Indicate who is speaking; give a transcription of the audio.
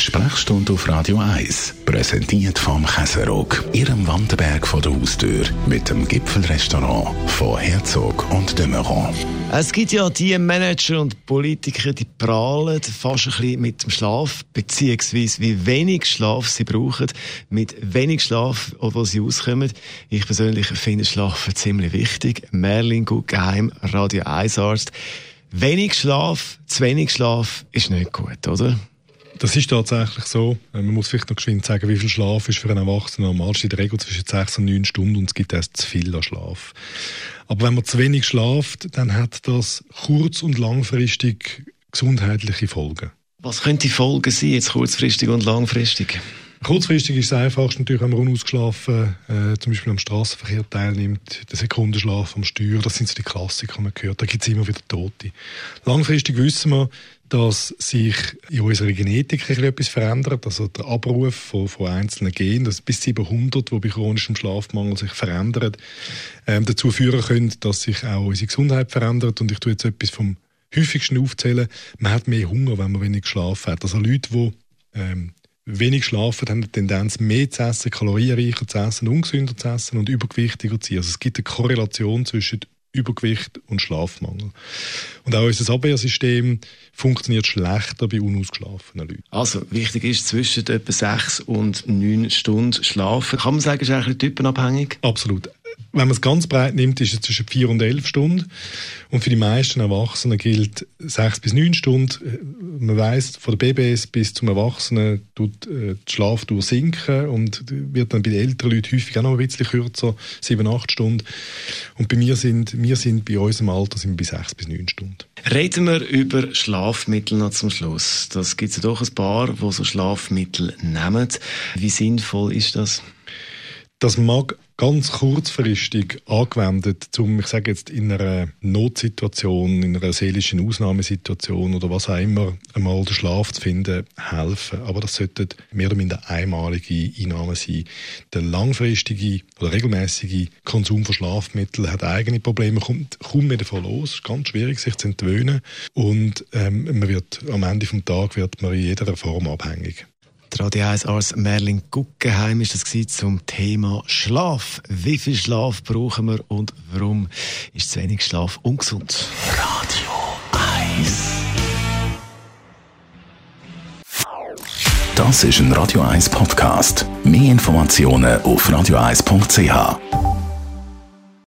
Speaker 1: Sprechstunde auf Radio 1, präsentiert vom Käserock, Ihrem Wanderberg vor der Haustür, mit dem Gipfelrestaurant von Herzog und de Meuron.
Speaker 2: Es gibt ja die Manager und Politiker, die prahlen fast ein bisschen mit dem Schlaf, beziehungsweise wie wenig Schlaf sie brauchen, mit wenig Schlaf, obwohl sie auskommen. Ich persönlich finde Schlafen ziemlich wichtig. Merlin Guggenheim, Radio 1 Arzt. Wenig Schlaf, zu wenig Schlaf ist nicht gut, oder?
Speaker 3: Das ist tatsächlich so. Äh, man muss vielleicht noch geschwind sagen, wie viel Schlaf ist für einen Erwachsenen normal. in der Regel zwischen sechs und neun Stunden und es gibt erst zu viel Schlaf. Aber wenn man zu wenig schlaft, dann hat das kurz- und langfristig gesundheitliche Folgen.
Speaker 2: Was könnte die Folgen sein, jetzt kurzfristig und langfristig?
Speaker 3: Kurzfristig ist es einfachst natürlich, wenn man unausgeschlafen äh, zum Beispiel am Straßenverkehr teilnimmt, der Sekundenschlaf am Steuer, das sind so die Klassiker, die man hört. Da gibt es immer wieder Tote. Langfristig wissen wir, dass sich in unserer Genetik etwas verändert, also der Abruf von, von einzelnen Genen, das bis 700, die bei chronischem Schlafmangel sich verändern, ähm, dazu führen können, dass sich auch unsere Gesundheit verändert. Und ich tue jetzt etwas vom häufigsten aufzählen. Man hat mehr Hunger, wenn man wenig Schlaf hat. Also Leute, die ähm, wenig schlafen, haben eine Tendenz, mehr zu essen, kalorienreicher zu essen, ungesünder zu essen und übergewichtiger zu sein. Also es gibt eine Korrelation zwischen Übergewicht und Schlafmangel. Und auch unser Abwehrsystem funktioniert schlechter bei unausgeschlafenen Leuten.
Speaker 2: Also, wichtig ist zwischen etwa sechs und neun Stunden schlafen. Kann man sagen, ist eigentlich typenabhängig?
Speaker 3: Absolut wenn man es ganz breit nimmt, ist es zwischen vier und elf Stunden. Und für die meisten Erwachsenen gilt sechs bis neun Stunden. Man weiß von der BBS bis zum Erwachsenen tut äh, die Schlafdauer sinken und wird dann bei den älteren Leuten häufig auch noch ein bisschen kürzer, sieben, acht Stunden. Und bei mir sind, wir sind bei unserem Alter sind bei sechs bis neun Stunden.
Speaker 2: Reden wir über Schlafmittel noch zum Schluss. Das gibt es ja doch ein paar, die so Schlafmittel nehmen. Wie sinnvoll ist das?
Speaker 3: Das mag ganz kurzfristig angewendet, um, ich sage jetzt, in einer Notsituation, in einer seelischen Ausnahmesituation oder was auch immer, einmal den Schlaf zu finden, helfen. Aber das sollte mehr oder minder einmalige Einnahmen sein. Der langfristige oder regelmäßige Konsum von Schlafmitteln hat eigene Probleme, kommt kaum mehr davon los. Es ist ganz schwierig, sich zu entwöhnen. Und ähm, man wird, am Ende des Tages wird man in jeder Form abhängig.
Speaker 2: Radio 1 Arzt Merlin Guggenheim ist das zum Thema Schlaf. Wie viel Schlaf brauchen wir und warum ist zu wenig Schlaf ungesund?
Speaker 1: Radio 1 Das ist ein Radio 1 Podcast. Mehr Informationen auf radio1.ch.